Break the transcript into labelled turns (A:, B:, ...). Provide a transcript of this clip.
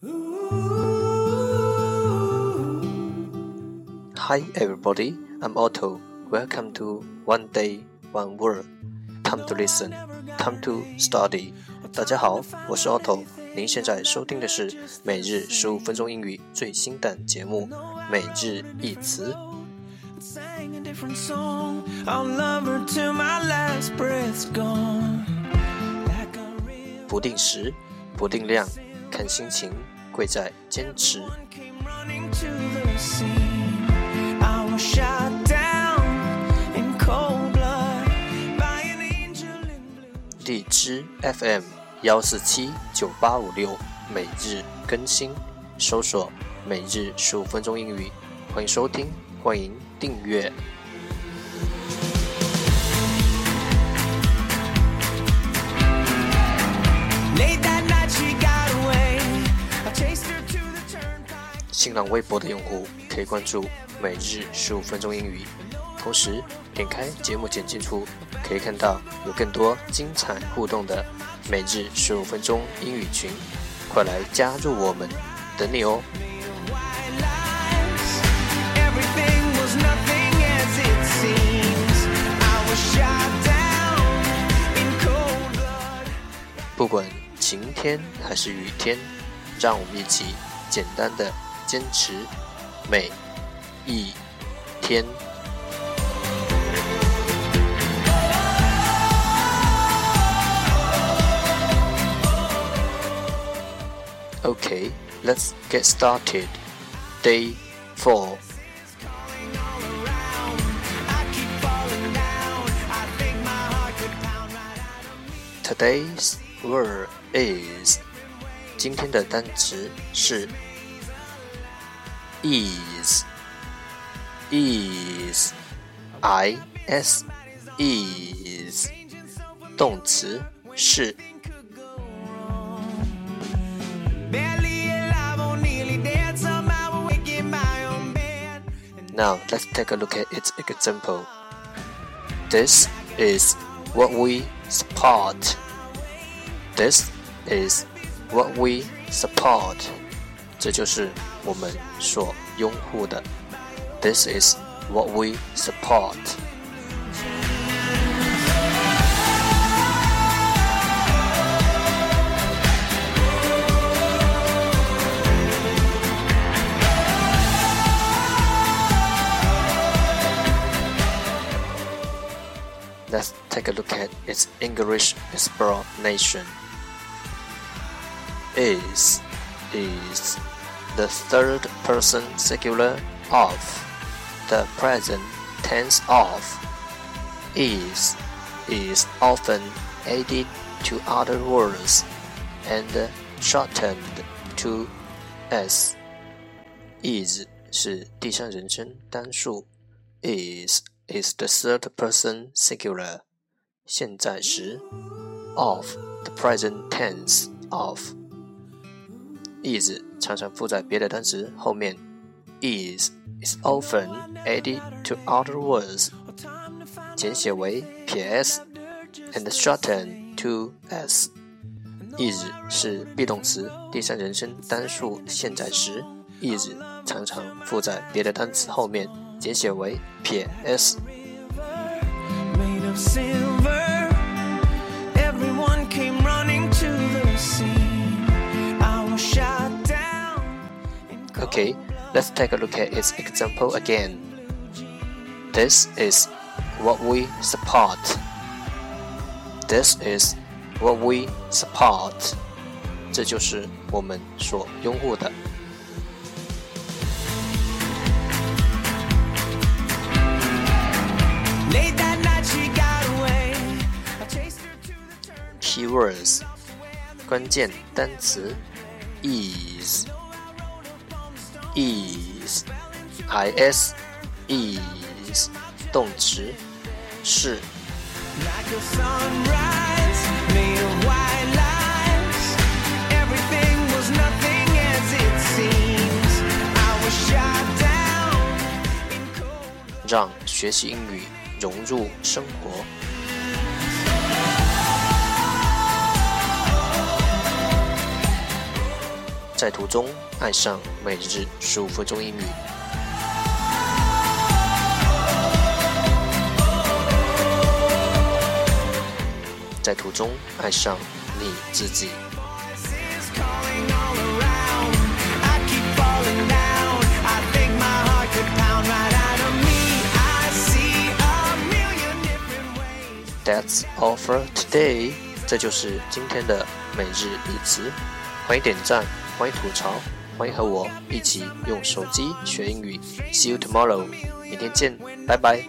A: Hi everybody, I'm Otto. Welcome to One Day One Word. Time to listen, time to study. 大家好，我是 Otto。您现在收听的是每日十五分钟英语最新的节目《每日一词》。不定时，不定量，看心情，贵在坚持。荔枝 FM 幺四七九八五六每日更新，搜索“每日十五分钟英语”，欢迎收听，欢迎订阅。新浪微博的用户可以关注“每日十五分钟英语”，同时点开节目简介处。可以看到有更多精彩互动的每日十五分钟英语群，快来加入我们，等你哦！不管晴天还是雨天，让我们一起简单的坚持每一天。Okay, let's get started. Day 4. Today's word is 今天的单词是 is is i s is 动词是 Now let's take a look at its example. This is what we support. This is what we support. 这就是 我们所拥护的。This is what we support. Let's take a look at its English explanation. Is is the third person singular of the present tense of is is often added to other words and shortened to s. Is 是第三人称单数，is is the third person singular 现在时 of the present tense of is 常常附在别的单词后面 is is often added to other words 简写为撇 s and shortened to s is 是 be 动词第三人称单数现在时 is 常常附在别的单词后面简写为撇 Okay, let's take a look at its example again. This is what we support. This is what we support. 这就是我们所拥护的。Keywords 关键单词 is is is is 动词是。让学习英语融入生活。在途中爱上每日十五分钟英语。在途中爱上你自己。That's all for today。这就是今天的每日一词。欢迎点赞，欢迎吐槽，欢迎和我一起用手机学英语。See you tomorrow。明天见，拜拜。